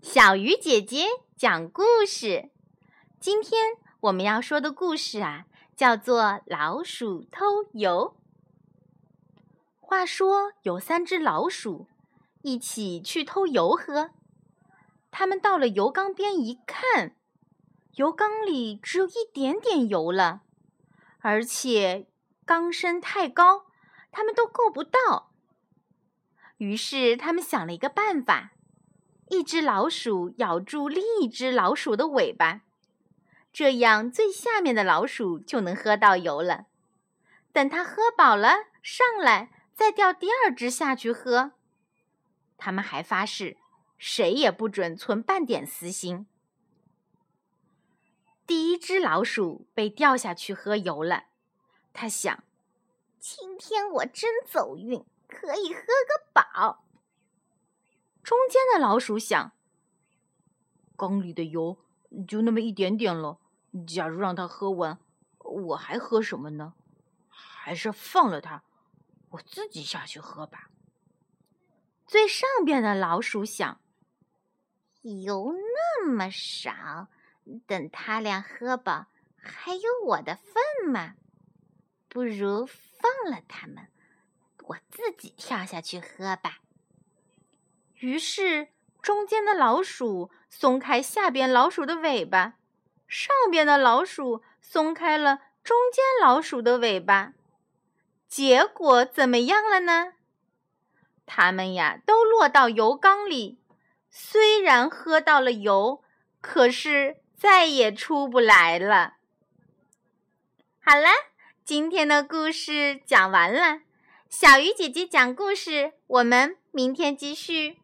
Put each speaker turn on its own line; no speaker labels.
小鱼姐姐讲故事。今天我们要说的故事啊，叫做《老鼠偷油》。话说有三只老鼠一起去偷油喝，他们到了油缸边一看，油缸里只有一点点油了，而且缸身太高，他们都够不到。于是他们想了一个办法。一只老鼠咬住另一只老鼠的尾巴，这样最下面的老鼠就能喝到油了。等它喝饱了，上来再钓第二只下去喝。他们还发誓，谁也不准存半点私心。第一只老鼠被掉下去喝油了，他想：
今天我真走运，可以喝个饱。
中间的老鼠想：“缸里的油就那么一点点了，假如让它喝完，我还喝什么呢？还是放了它，我自己下去喝吧。”最上边的老鼠想：“
油那么少，等他俩喝饱，还有我的份吗？不如放了他们，我自己跳下去喝吧。”
于是，中间的老鼠松开下边老鼠的尾巴，上边的老鼠松开了中间老鼠的尾巴。结果怎么样了呢？它们呀，都落到油缸里，虽然喝到了油，可是再也出不来了。好了，今天的故事讲完了。小鱼姐姐讲故事，我们明天继续。